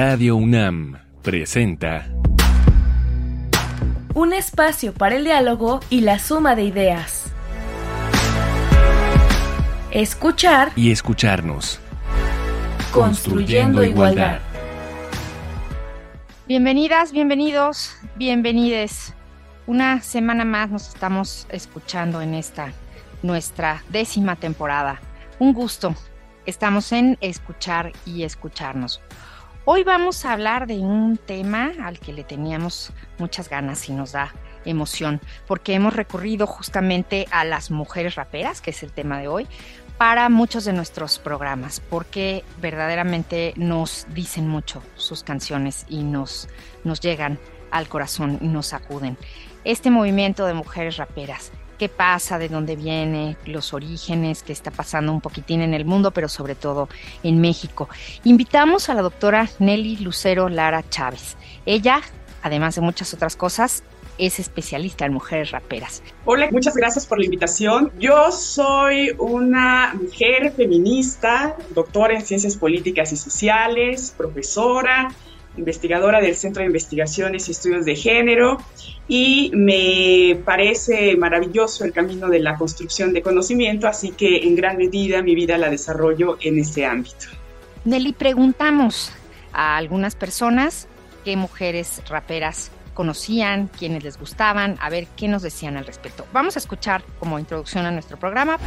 Radio UNAM presenta Un espacio para el diálogo y la suma de ideas. Escuchar y escucharnos. Construyendo igualdad. Bienvenidas, bienvenidos, bienvenides. Una semana más nos estamos escuchando en esta nuestra décima temporada. Un gusto. Estamos en escuchar y escucharnos. Hoy vamos a hablar de un tema al que le teníamos muchas ganas y nos da emoción, porque hemos recurrido justamente a las mujeres raperas, que es el tema de hoy, para muchos de nuestros programas, porque verdaderamente nos dicen mucho sus canciones y nos, nos llegan al corazón y nos sacuden. Este movimiento de mujeres raperas qué pasa, de dónde viene, los orígenes, qué está pasando un poquitín en el mundo, pero sobre todo en México. Invitamos a la doctora Nelly Lucero Lara Chávez. Ella, además de muchas otras cosas, es especialista en mujeres raperas. Hola, muchas gracias por la invitación. Yo soy una mujer feminista, doctora en ciencias políticas y sociales, profesora, investigadora del Centro de Investigaciones y Estudios de Género y me parece maravilloso el camino de la construcción de conocimiento, así que en gran medida mi vida la desarrollo en ese ámbito. Nelly, preguntamos a algunas personas qué mujeres raperas conocían, quiénes les gustaban, a ver qué nos decían al respecto. Vamos a escuchar como introducción a nuestro programa.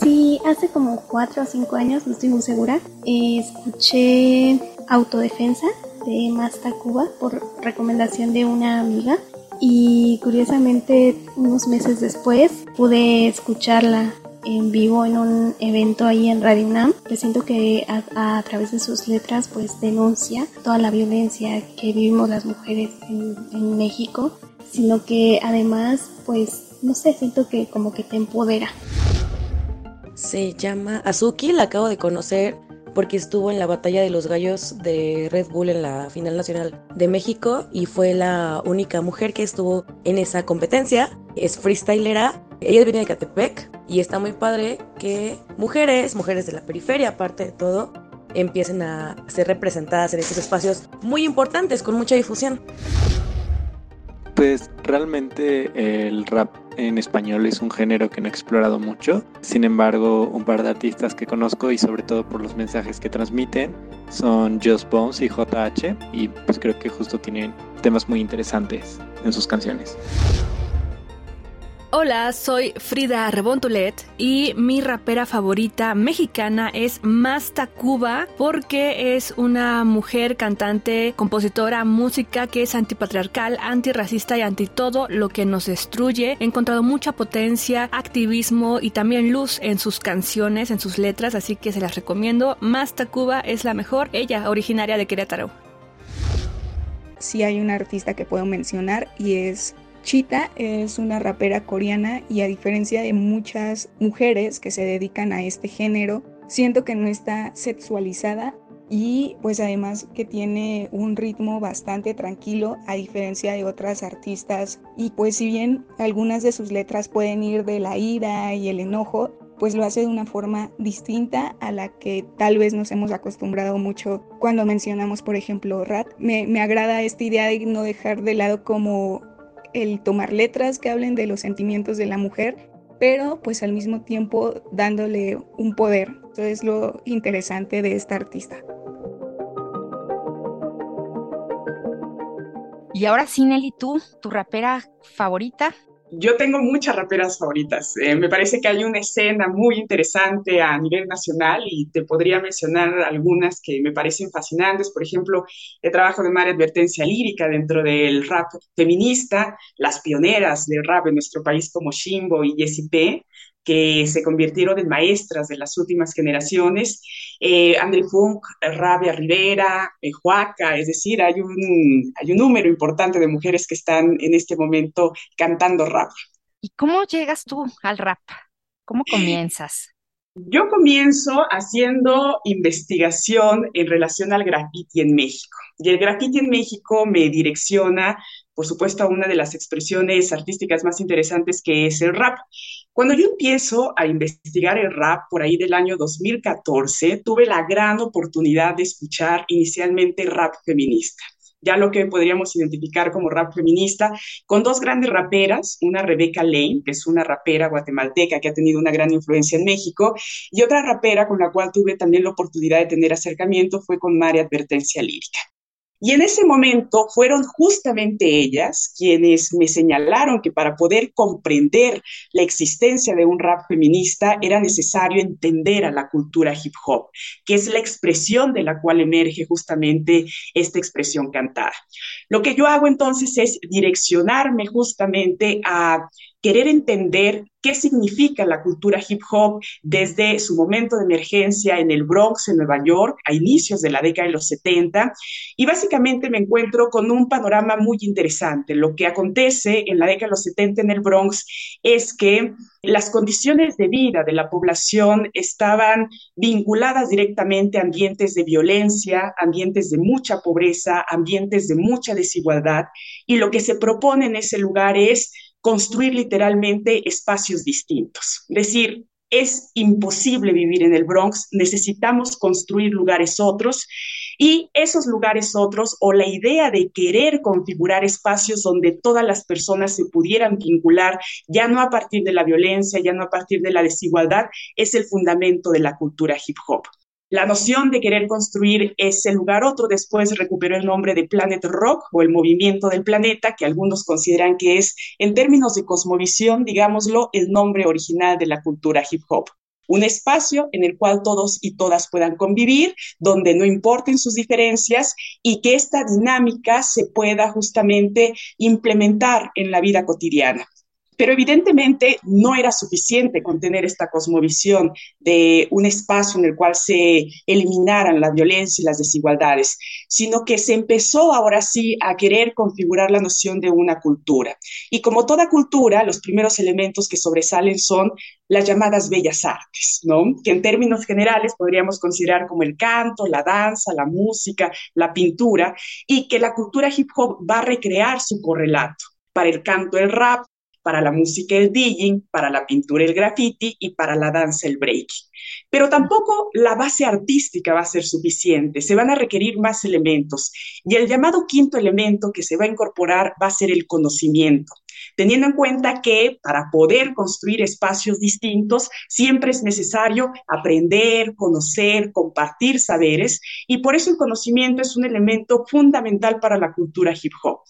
Sí, hace como cuatro o cinco años, no estoy muy segura, escuché Autodefensa de Masta Cuba por recomendación de una amiga y curiosamente unos meses después pude escucharla en vivo en un evento ahí en Radio UNAM. siento que a, través de sus letras pues denuncia toda la violencia que vivimos las mujeres en, en México, sino que además pues no sé, siento que como que te empodera. Se llama Azuki, la acabo de conocer porque estuvo en la batalla de los gallos de Red Bull en la final nacional de México y fue la única mujer que estuvo en esa competencia. Es freestylera. Ella viene de Catepec y está muy padre que mujeres, mujeres de la periferia aparte de todo, empiecen a ser representadas en estos espacios muy importantes con mucha difusión. Pues realmente el rap en español es un género que no he explorado mucho. Sin embargo, un par de artistas que conozco y sobre todo por los mensajes que transmiten son Just Bones y JH y pues creo que justo tienen temas muy interesantes en sus canciones. Hola, soy Frida Rebontulet y mi rapera favorita mexicana es Masta Cuba porque es una mujer cantante, compositora, música que es antipatriarcal, antirracista y anti todo lo que nos destruye. He encontrado mucha potencia, activismo y también luz en sus canciones, en sus letras, así que se las recomiendo. Masta Cuba es la mejor, ella originaria de Querétaro. Sí hay una artista que puedo mencionar y es Chita es una rapera coreana y a diferencia de muchas mujeres que se dedican a este género, siento que no está sexualizada y pues además que tiene un ritmo bastante tranquilo a diferencia de otras artistas y pues si bien algunas de sus letras pueden ir de la ira y el enojo, pues lo hace de una forma distinta a la que tal vez nos hemos acostumbrado mucho cuando mencionamos por ejemplo Rat. Me, me agrada esta idea de no dejar de lado como el tomar letras que hablen de los sentimientos de la mujer, pero pues al mismo tiempo dándole un poder. Eso es lo interesante de esta artista. Y ahora sí, Nelly, tú, tu rapera favorita. Yo tengo muchas raperas favoritas. Eh, me parece que hay una escena muy interesante a nivel nacional y te podría mencionar algunas que me parecen fascinantes. Por ejemplo, el trabajo de María Advertencia Lírica dentro del rap feminista, las pioneras del rap en nuestro país como Shimbo y Jessie P que se convirtieron en maestras de las últimas generaciones, eh, André Funk, Rabia Rivera, eh, Juaca, es decir, hay un, hay un número importante de mujeres que están en este momento cantando rap. ¿Y cómo llegas tú al rap? ¿Cómo comienzas? Yo comienzo haciendo investigación en relación al graffiti en México. Y el graffiti en México me direcciona, por supuesto, una de las expresiones artísticas más interesantes que es el rap. Cuando yo empiezo a investigar el rap por ahí del año 2014, tuve la gran oportunidad de escuchar inicialmente rap feminista ya lo que podríamos identificar como rap feminista, con dos grandes raperas, una Rebecca Lane, que es una rapera guatemalteca que ha tenido una gran influencia en México, y otra rapera con la cual tuve también la oportunidad de tener acercamiento fue con María Advertencia Lírica. Y en ese momento fueron justamente ellas quienes me señalaron que para poder comprender la existencia de un rap feminista era necesario entender a la cultura hip hop, que es la expresión de la cual emerge justamente esta expresión cantada. Lo que yo hago entonces es direccionarme justamente a querer entender qué significa la cultura hip hop desde su momento de emergencia en el Bronx, en Nueva York, a inicios de la década de los 70. Y básicamente me encuentro con un panorama muy interesante. Lo que acontece en la década de los 70 en el Bronx es que las condiciones de vida de la población estaban vinculadas directamente a ambientes de violencia, ambientes de mucha pobreza, ambientes de mucha desigualdad. Y lo que se propone en ese lugar es construir literalmente espacios distintos. Decir, es imposible vivir en el Bronx, necesitamos construir lugares otros y esos lugares otros o la idea de querer configurar espacios donde todas las personas se pudieran vincular, ya no a partir de la violencia, ya no a partir de la desigualdad, es el fundamento de la cultura hip hop. La noción de querer construir ese lugar otro después recuperó el nombre de Planet Rock o el movimiento del planeta, que algunos consideran que es, en términos de cosmovisión, digámoslo, el nombre original de la cultura hip hop. Un espacio en el cual todos y todas puedan convivir, donde no importen sus diferencias y que esta dinámica se pueda justamente implementar en la vida cotidiana. Pero evidentemente no era suficiente con tener esta cosmovisión de un espacio en el cual se eliminaran la violencia y las desigualdades, sino que se empezó ahora sí a querer configurar la noción de una cultura. Y como toda cultura, los primeros elementos que sobresalen son las llamadas bellas artes, ¿no? Que en términos generales podríamos considerar como el canto, la danza, la música, la pintura, y que la cultura hip hop va a recrear su correlato. Para el canto, el rap, para la música el DJing, para la pintura el graffiti y para la danza el breaking. Pero tampoco la base artística va a ser suficiente, se van a requerir más elementos y el llamado quinto elemento que se va a incorporar va a ser el conocimiento teniendo en cuenta que para poder construir espacios distintos siempre es necesario aprender, conocer, compartir saberes y por eso el conocimiento es un elemento fundamental para la cultura hip hop.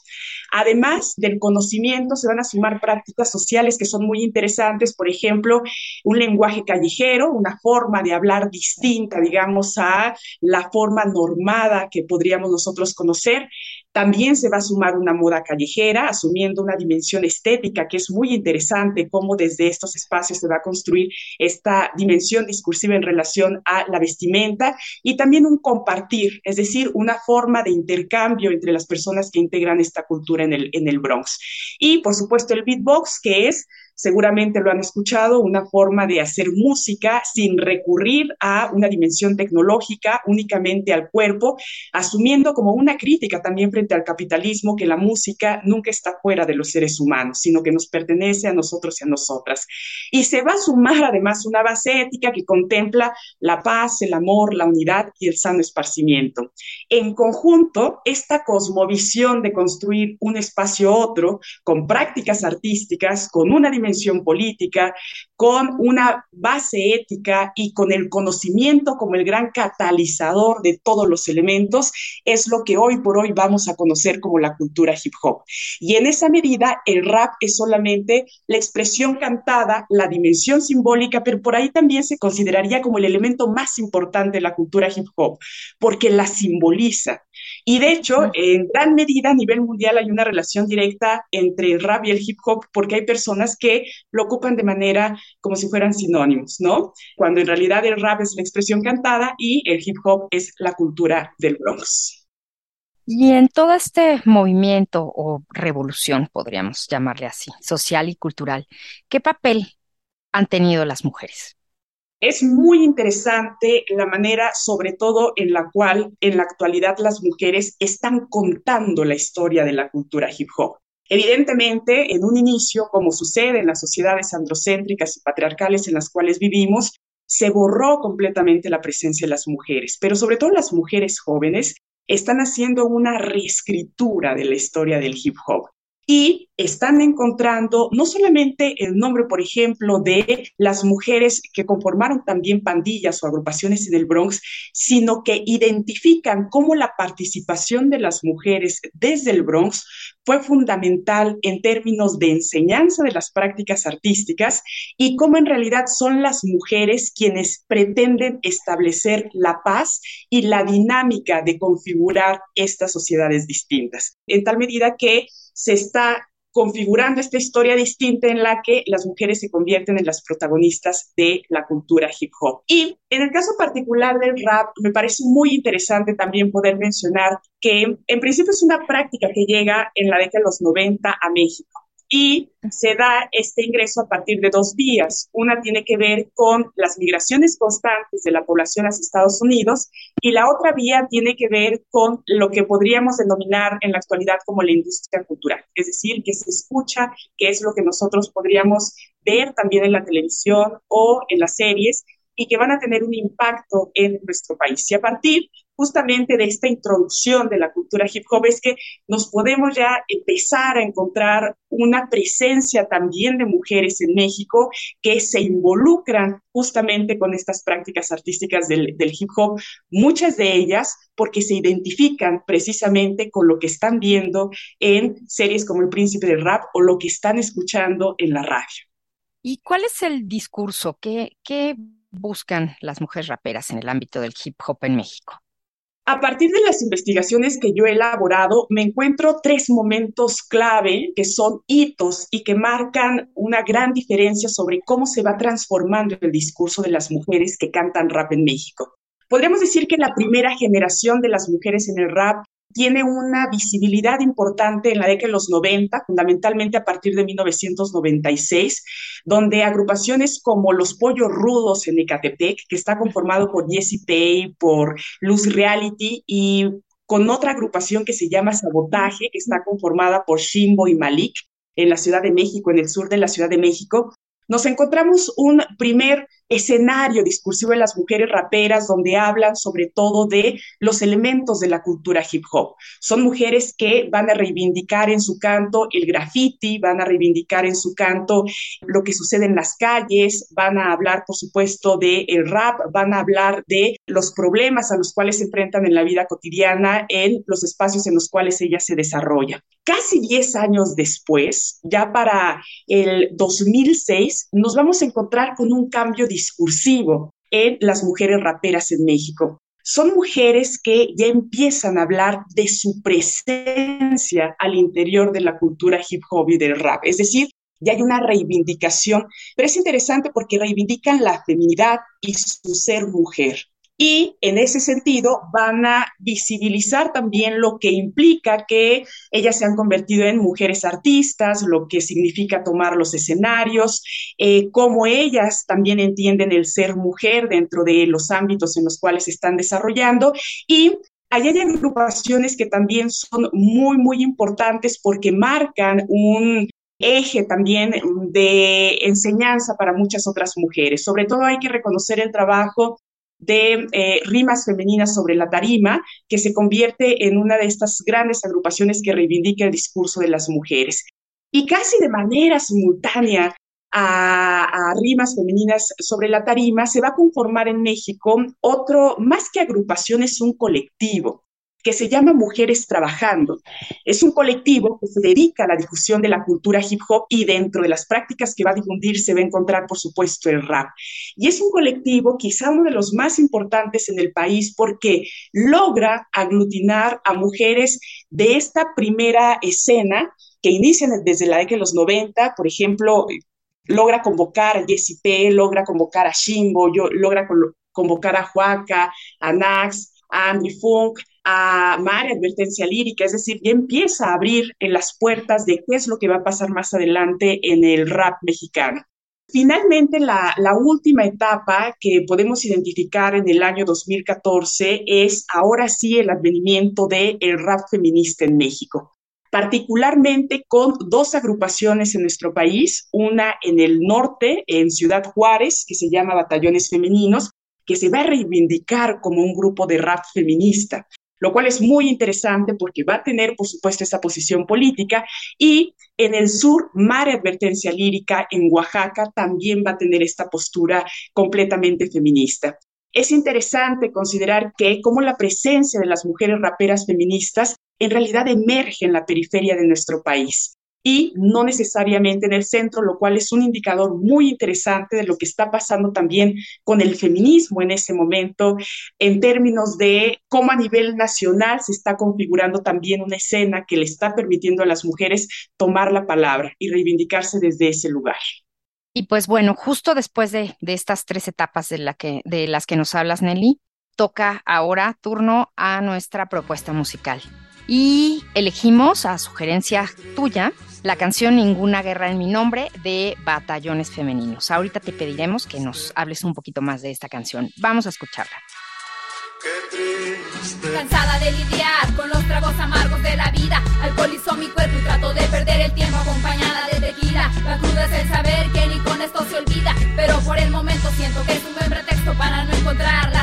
Además del conocimiento, se van a sumar prácticas sociales que son muy interesantes, por ejemplo, un lenguaje callejero, una forma de hablar distinta, digamos, a la forma normada que podríamos nosotros conocer. También se va a sumar una moda callejera, asumiendo una dimensión estética que es muy interesante, cómo desde estos espacios se va a construir esta dimensión discursiva en relación a la vestimenta y también un compartir, es decir, una forma de intercambio entre las personas que integran esta cultura en el, en el Bronx. Y, por supuesto, el beatbox, que es seguramente lo han escuchado, una forma de hacer música sin recurrir a una dimensión tecnológica, únicamente al cuerpo, asumiendo como una crítica también frente al capitalismo que la música nunca está fuera de los seres humanos, sino que nos pertenece a nosotros y a nosotras. Y se va a sumar además una base ética que contempla la paz, el amor, la unidad y el sano esparcimiento. En conjunto, esta cosmovisión de construir un espacio otro con prácticas artísticas, con una dimensión política, con una base ética y con el conocimiento como el gran catalizador de todos los elementos, es lo que hoy por hoy vamos a conocer como la cultura hip hop. Y en esa medida, el rap es solamente la expresión cantada, la dimensión simbólica, pero por ahí también se consideraría como el elemento más importante de la cultura hip hop, porque la simboliza. Y de hecho, en gran medida a nivel mundial hay una relación directa entre el rap y el hip hop, porque hay personas que lo ocupan de manera como si fueran sinónimos, ¿no? Cuando en realidad el rap es la expresión cantada y el hip hop es la cultura del Bronx. Y en todo este movimiento o revolución, podríamos llamarle así, social y cultural, ¿qué papel han tenido las mujeres? Es muy interesante la manera, sobre todo en la cual en la actualidad las mujeres están contando la historia de la cultura hip hop. Evidentemente, en un inicio, como sucede en las sociedades androcéntricas y patriarcales en las cuales vivimos, se borró completamente la presencia de las mujeres, pero sobre todo las mujeres jóvenes están haciendo una reescritura de la historia del hip hop y están encontrando no solamente el nombre, por ejemplo, de las mujeres que conformaron también pandillas o agrupaciones en el Bronx, sino que identifican cómo la participación de las mujeres desde el Bronx fue fundamental en términos de enseñanza de las prácticas artísticas y cómo en realidad son las mujeres quienes pretenden establecer la paz y la dinámica de configurar estas sociedades distintas. En tal medida que se está configurando esta historia distinta en la que las mujeres se convierten en las protagonistas de la cultura hip hop. Y en el caso particular del rap, me parece muy interesante también poder mencionar que en principio es una práctica que llega en la década de los 90 a México y se da este ingreso a partir de dos vías. Una tiene que ver con las migraciones constantes de la población hacia Estados Unidos y la otra vía tiene que ver con lo que podríamos denominar en la actualidad como la industria cultural, es decir, que se escucha, que es lo que nosotros podríamos ver también en la televisión o en las series y que van a tener un impacto en nuestro país. Y a partir justamente de esta introducción de la cultura hip hop es que nos podemos ya empezar a encontrar una presencia también de mujeres en México que se involucran justamente con estas prácticas artísticas del, hip hop, muchas de ellas porque se identifican precisamente con lo que están viendo en series como El Príncipe del Rap o lo que están escuchando en la radio. ¿Y cuál es el discurso? ¿Qué, qué buscan las mujeres raperas en el ámbito del hip hop en México? A partir de las investigaciones que yo he elaborado, me encuentro tres momentos clave que son hitos y que marcan una gran diferencia sobre cómo se va transformando el discurso de las mujeres que cantan rap en México. Podríamos decir que la primera generación de las mujeres en el rap tiene una visibilidad importante en la década de los 90, fundamentalmente a partir de 1996, donde agrupaciones como Los Pollos Rudos en Ecatepec, que está conformado por Jessie Pay, por Luz Reality y con otra agrupación que se llama Sabotaje, que está conformada por Shimbo y Malik en la Ciudad de México, en el sur de la Ciudad de México, nos encontramos un primer escenario discursivo de las mujeres raperas donde hablan sobre todo de los elementos de la cultura hip hop. Son mujeres que van a reivindicar en su canto el graffiti, van a reivindicar en su canto lo que sucede en las calles, van a hablar, por supuesto, de el rap, van a hablar de los problemas a los cuales se enfrentan en la vida cotidiana en los espacios en los cuales ellas se desarrollan. Casi 10 años después, ya para el 2006, nos vamos a encontrar con un cambio discursivo en las mujeres raperas en México. Son mujeres que ya empiezan a hablar de su presencia al interior de la cultura hip hop y del rap. Es decir, ya hay una reivindicación, pero es interesante porque reivindican la feminidad y su ser mujer y en ese sentido van a visibilizar también lo que implica que ellas se han convertido en mujeres artistas, lo que significa tomar los escenarios, eh, cómo ellas también entienden el ser mujer dentro de los ámbitos en los cuales se están desarrollando y Allí hay agrupaciones que también son muy, muy importantes porque marcan un eje también de enseñanza para muchas otras mujeres. Sobre todo hay que reconocer el trabajo de eh, rimas femeninas sobre la tarima, que se convierte en una de estas grandes agrupaciones que reivindica el discurso de las mujeres. Y casi de manera simultánea a, a, rimas femeninas sobre la tarima, se va a conformar en México otro, más que agrupación, es un colectivo que se llama Mujeres Trabajando. Es un colectivo que se dedica a la difusión de la cultura hip hop y dentro de las prácticas que va a difundir se va a encontrar, por supuesto, el rap. Y es un colectivo quizá uno de los más importantes en el país porque logra aglutinar a mujeres de esta primera escena que inician desde la década de los 90, por ejemplo, logra convocar a Jessie P, logra convocar a Shimbo, yo, logra convocar a Juaca, a Nax, a Andy Funk, a Mare Advertencia Lírica, es decir, ya empieza a abrir en las puertas de qué es lo que va a pasar más adelante en el rap mexicano. Finalmente, la, la, última etapa que podemos identificar en el año 2014 es ahora sí el advenimiento del el rap feminista en México. particularmente con dos agrupaciones en nuestro país, una en el norte, en Ciudad Juárez, que se llama Batallones Femeninos, que se va a reivindicar como un grupo de rap feminista, lo cual es muy interesante porque va a tener, por supuesto, esa posición política y en el sur, Mare Advertencia Lírica en Oaxaca también va a tener esta postura completamente feminista. Es interesante considerar que como la presencia de las mujeres raperas feministas en realidad emerge en la periferia de nuestro país y no necesariamente en el centro, lo cual es un indicador muy interesante de lo que está pasando también con el feminismo en ese momento, en términos de cómo a nivel nacional se está configurando también una escena que le está permitiendo a las mujeres tomar la palabra y reivindicarse desde ese lugar. Y pues bueno, justo después de, de estas tres etapas de, la que, de las que nos hablas, Nelly, toca ahora turno a nuestra propuesta musical. Y elegimos, a sugerencia tuya, la canción Ninguna Guerra en mi nombre de Batallones Femeninos. Ahorita te pediremos que nos hables un poquito más de esta canción. Vamos a escucharla. Cansada de lidiar con los tragos amargos de la vida, alcoholizó mi cuerpo y trato de perder el tiempo acompañada de tequila. La cruda es el saber que ni con esto se olvida, pero por el momento siento que es un buen pretexto para no encontrar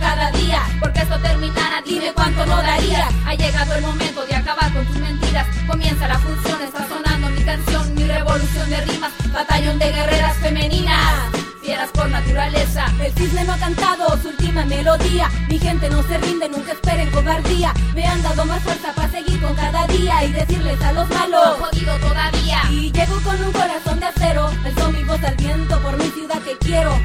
cada día. Porque esto terminara, dime cuánto no daría. Ha llegado el momento de acabar con tus mentiras. Comienza la función, está sonando mi canción, mi revolución de rimas, batallón de guerreras femeninas fieras por naturaleza. El cisne no ha cantado su última melodía. Mi gente no se rinde, nunca esperen cobardía. Me han dado más fuerza para seguir con cada día y decirles a los malos. No jodido todavía. Y llego con un corazón de acero. Alzo mi voz al viento por mi ciudad que quiero.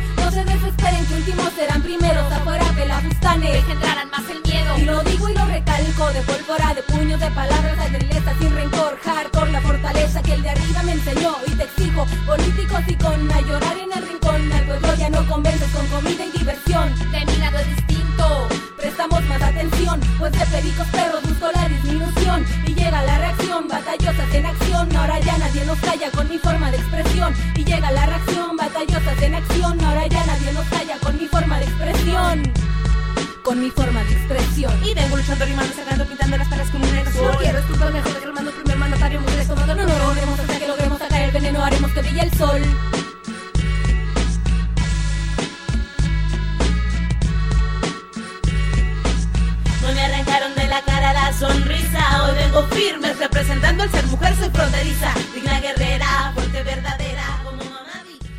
De pólvora, de puños, de palabras, de trileta sin rencor. Hardcore, la fortaleza que el de arriba me enseñó. Y te exijo, políticos y con a llorar en el rincón al pueblo ya no convences con comida y diversión. De mi lado es distinto, prestamos más atención, pues de pericos perros busco la disminución. Y llega la reacción, batallosas en acción, ahora ya nadie nos calla con mi forma de expresión. Y llega la reacción, batallosas en acción, ahora ya nadie nos calla con mi forma de expresión con mi forma. Y vengo luchando, rimando, sacando, pintando las palas con un. No quiero esculparme, joder, reclamando primer mandatario, mujeres tomando. No, no, no, haremos hasta que logremos sacar el veneno, haremos que brille el sol. sonrisa. Hoy vengo firme representando al ser mujer, soy fronteriza, digna guerrera, fuerte verdadera.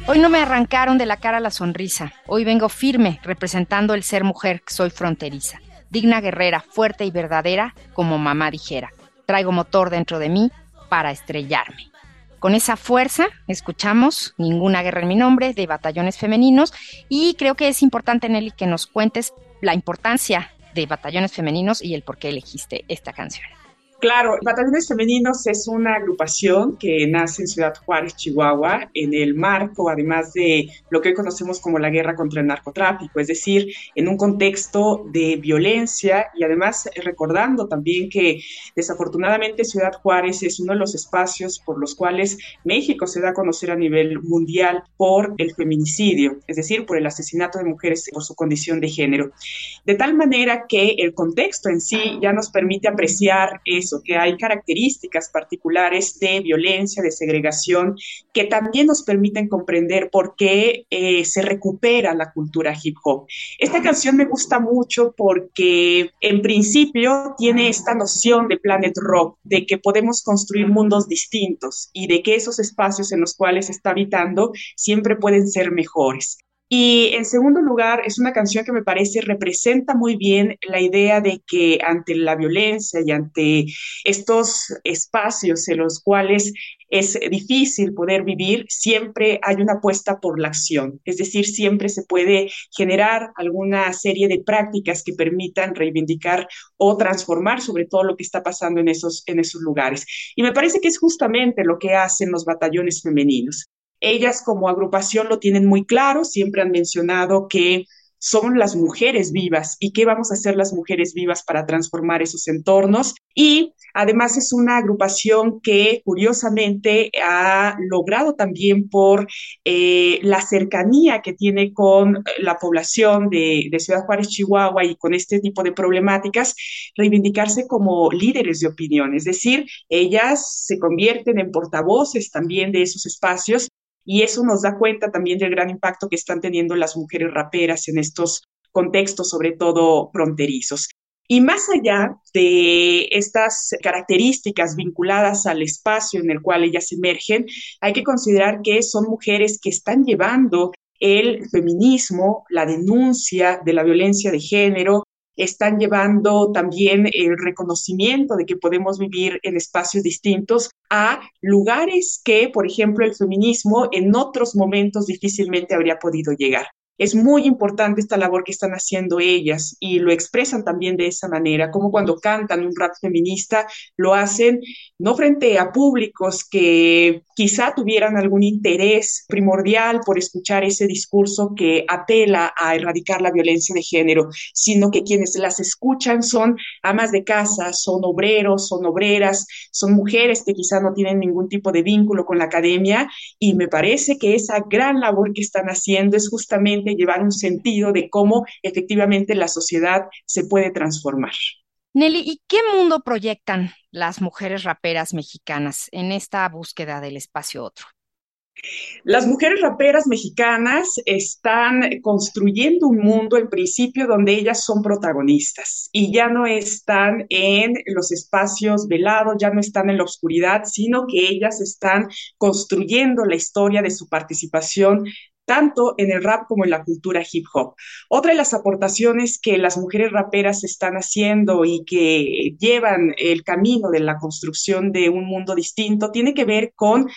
Hoy no me arrancaron de la cara la sonrisa. Hoy vengo firme representando el ser mujer, soy fronteriza. Digna guerrera, fuerte y verdadera, como mamá dijera. Traigo motor dentro de mí para estrellarme. Con esa fuerza escuchamos Ninguna guerra en mi nombre de batallones femeninos y creo que es importante, Nelly, que nos cuentes la importancia de batallones femeninos y el por qué elegiste esta canción. Claro, Batallones Femeninos es una agrupación que nace en Ciudad Juárez, Chihuahua, en el marco, además de lo que hoy conocemos como la guerra contra el narcotráfico, es decir, en un contexto de violencia y además recordando también que desafortunadamente Ciudad Juárez es uno de los espacios por los cuales México se da a conocer a nivel mundial por el feminicidio, es decir, por el asesinato de mujeres por su condición de género. De tal manera que el contexto en sí ya nos permite apreciar que hay características particulares de violencia, de segregación, que también nos permiten comprender por qué eh, se recupera la cultura hip hop. Esta canción me gusta mucho porque en principio tiene esta noción de Planet Rock, de que podemos construir mundos distintos y de que esos espacios en los cuales está habitando siempre pueden ser mejores. Y en segundo lugar, es una canción que me parece representa muy bien la idea de que ante la violencia y ante estos espacios en los cuales es difícil poder vivir, siempre hay una apuesta por la acción. Es decir, siempre se puede generar alguna serie de prácticas que permitan reivindicar o transformar sobre todo lo que está pasando en esos, en esos lugares. Y me parece que es justamente lo que hacen los batallones femeninos. Ellas como agrupación lo tienen muy claro, siempre han mencionado que son las mujeres vivas y qué vamos a hacer las mujeres vivas para transformar esos entornos. Y además es una agrupación que curiosamente ha logrado también por eh, la cercanía que tiene con la población de Ciudad Juárez, Chihuahua y con este tipo de problemáticas, reivindicarse como líderes de opinión. Es decir, ellas se convierten en portavoces también de esos espacios y eso nos da cuenta también del gran impacto que están teniendo las mujeres raperas en estos contextos, sobre todo fronterizos. Y más allá de estas características vinculadas al espacio en el cual ellas emergen, hay que considerar que son mujeres que están llevando el feminismo, la denuncia de la violencia de género, están llevando también el reconocimiento de que podemos vivir en espacios distintos a lugares que, por ejemplo, el feminismo en otros momentos difícilmente habría podido llegar. Es muy importante esta labor que están haciendo ellas y lo expresan también de esa manera, como cuando cantan un rap feminista, lo hacen no frente a públicos que quizá tuvieran algún interés primordial por escuchar ese discurso que apela a erradicar la violencia de género, sino que quienes las escuchan son amas de casa, son obreros, son obreras, son mujeres que quizá no tienen ningún tipo de vínculo con la academia y me parece que esa gran labor que están haciendo es justamente llevar un sentido de cómo efectivamente la sociedad se puede transformar. Nelly, ¿y qué mundo proyectan las mujeres raperas mexicanas en esta búsqueda del espacio otro? Las mujeres raperas mexicanas están construyendo un mundo en principio donde ellas son protagonistas y ya no están en los espacios velados, ya no están en la oscuridad, sino que ellas están construyendo la historia de su participación tanto en el rap como en la cultura hip hop. Otra de las aportaciones que las mujeres raperas están haciendo y que llevan el camino de la construcción de un mundo distinto tiene que ver con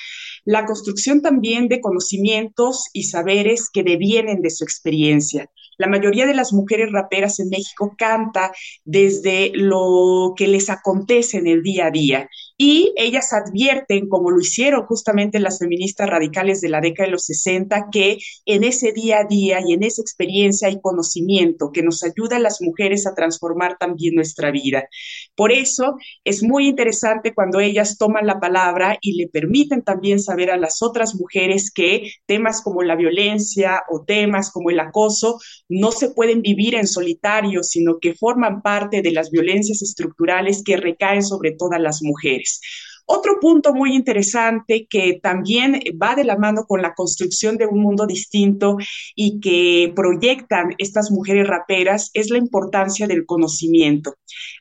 la construcción también de conocimientos y saberes que devienen de su experiencia. La mayoría de las mujeres raperas en México canta desde lo que les acontece en el día a día y ellas advierten, como lo hicieron justamente las feministas radicales de la década de los 60, que en ese día a día y en esa experiencia hay conocimiento que nos ayuda a las mujeres a transformar también nuestra vida. Por eso es muy interesante cuando ellas toman la palabra y le permiten también saber a las otras mujeres que temas como la violencia o temas como el acoso no se pueden vivir en solitario, sino que forman parte de las violencias estructurales que recaen sobre todas las mujeres. place. Otro punto muy interesante que también va de la mano con la construcción de un mundo distinto y que proyectan estas mujeres raperas es la importancia del conocimiento.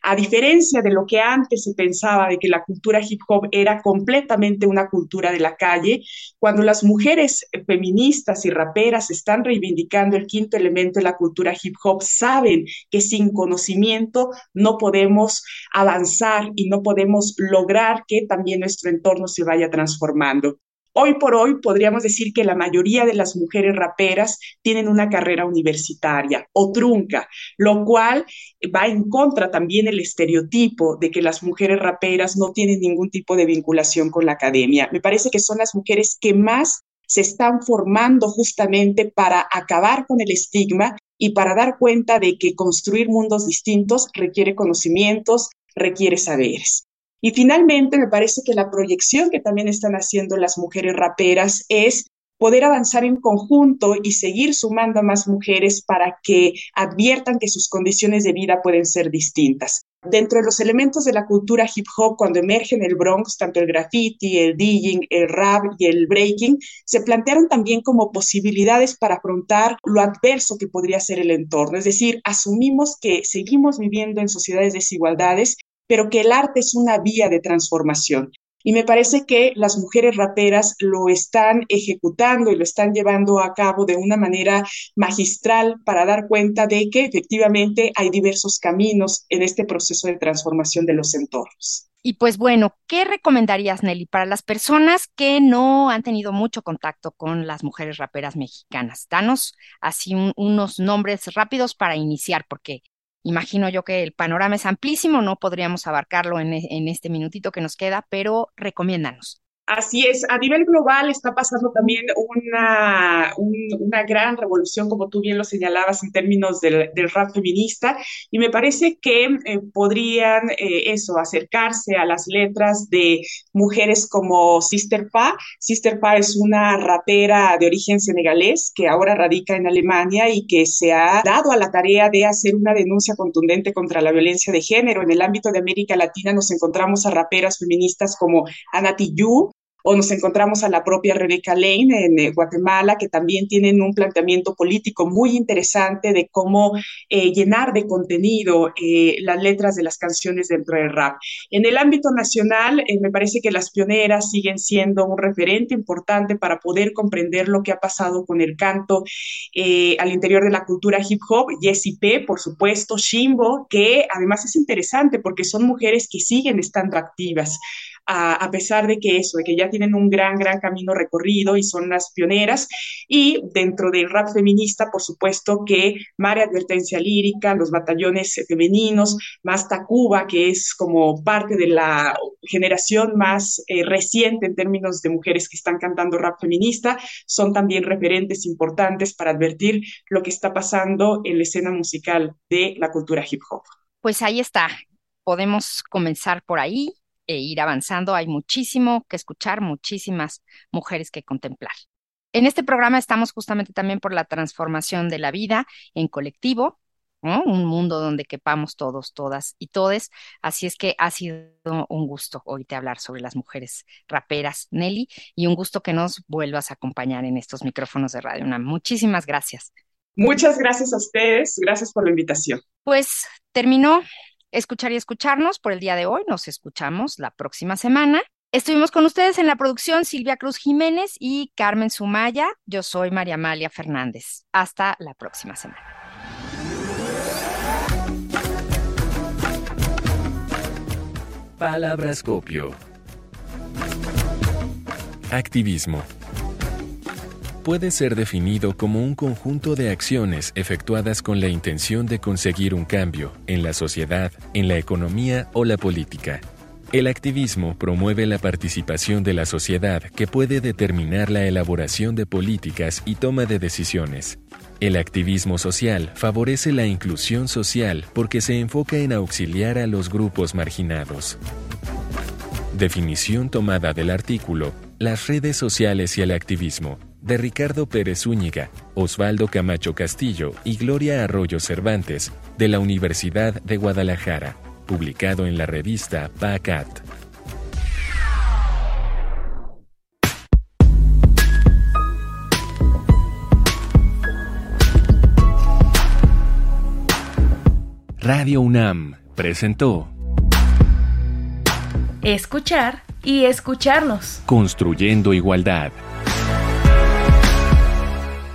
A diferencia de lo que antes se pensaba de que la cultura hip hop era completamente una cultura de la calle, cuando las mujeres feministas y raperas están reivindicando el quinto elemento de la cultura hip hop, saben que sin conocimiento no podemos avanzar y no podemos lograr que también nuestro entorno se vaya transformando. Hoy por hoy podríamos decir que la mayoría de las mujeres raperas tienen una carrera universitaria o trunca, lo cual va en contra también el estereotipo de que las mujeres raperas no tienen ningún tipo de vinculación con la academia. Me parece que son las mujeres que más se están formando justamente para acabar con el estigma y para dar cuenta de que construir mundos distintos requiere conocimientos, requiere saberes. Y finalmente, me parece que la proyección que también están haciendo las mujeres raperas es poder avanzar en conjunto y seguir sumando a más mujeres para que adviertan que sus condiciones de vida pueden ser distintas. Dentro de los elementos de la cultura hip hop, cuando emerge en el Bronx, tanto el graffiti, el DJing, el rap y el breaking, se plantearon también como posibilidades para afrontar lo adverso que podría ser el entorno. Es decir, asumimos que seguimos viviendo en sociedades desigualdades pero que el arte es una vía de transformación. Y me parece que las mujeres raperas lo están ejecutando y lo están llevando a cabo de una manera magistral para dar cuenta de que efectivamente hay diversos caminos en este proceso de transformación de los entornos. Y pues bueno, ¿qué recomendarías, Nelly, para las personas que no han tenido mucho contacto con las mujeres raperas mexicanas? Danos así unos nombres rápidos para iniciar, porque Imagino yo que el panorama es amplísimo, no podríamos abarcarlo en, e, este minutito que nos queda, pero recomiéndanos. Así es, a nivel global está pasando también una, una gran revolución, como tú bien lo señalabas, en términos del, rap feminista, y me parece que eh, podrían eh, eso, acercarse a las letras de mujeres como Sister Pa. Sister Pa es una rapera de origen senegalés que ahora radica en Alemania y que se ha dado a la tarea de hacer una denuncia contundente contra la violencia de género. En el ámbito de América Latina nos encontramos a raperas feministas como Anati Yu, o nos encontramos a la propia Rebeca Lane en eh, Guatemala, que también tienen un planteamiento político muy interesante de cómo eh, llenar de contenido eh, las letras de las canciones dentro del rap. En el ámbito nacional, me parece que las pioneras siguen siendo un referente importante para poder comprender lo que ha pasado con el canto al interior de la cultura hip hop. Jessie P, por supuesto, Shimbo, que además es interesante porque son mujeres que siguen estando activas a, pesar de que eso, de que ya tienen un gran, gran camino recorrido y son las pioneras. Y dentro del rap feminista, por supuesto que María Advertencia Lírica, los batallones femeninos, más Tacuba, que es como parte de la generación más eh, reciente en términos de mujeres que están cantando rap feminista, son también referentes importantes para advertir lo que está pasando en la escena musical de la cultura hip hop. Pues ahí está. Podemos comenzar por ahí e ir avanzando. Hay muchísimo que escuchar, muchísimas mujeres que contemplar. En este programa estamos justamente también por la transformación de la vida en colectivo, un mundo donde quepamos todos, todas y todes. Así es que ha sido un gusto oírte hablar sobre las mujeres raperas, Nelly, y un gusto que nos vuelvas a acompañar en estos micrófonos de Radio UNAM. Muchísimas gracias. Muchas gracias a ustedes, gracias por la invitación. Pues terminó escuchar y escucharnos por el día de hoy. Nos escuchamos la próxima semana. Estuvimos con ustedes en la producción Silvia Cruz Jiménez y Carmen Sumaya. Yo soy María Amalia Fernández. Hasta la próxima semana. Palabras copio. Activismo puede ser definido como un conjunto de acciones efectuadas con la intención de conseguir un cambio en la sociedad, en la economía o la política. El activismo promueve la participación de la sociedad que puede determinar la elaboración de políticas y toma de decisiones. El activismo social favorece la inclusión social porque se enfoca en auxiliar a los grupos marginados. Definición tomada del artículo Las redes sociales y el activismo de Ricardo Pérez Zúñiga, Osvaldo Camacho Castillo y Gloria Arroyo Cervantes, de la Universidad de Guadalajara, publicado en la revista PACAT. Radio UNAM presentó Escuchar y escucharnos. Construyendo igualdad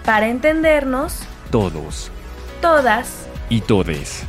para entendernos todos, todas y todes.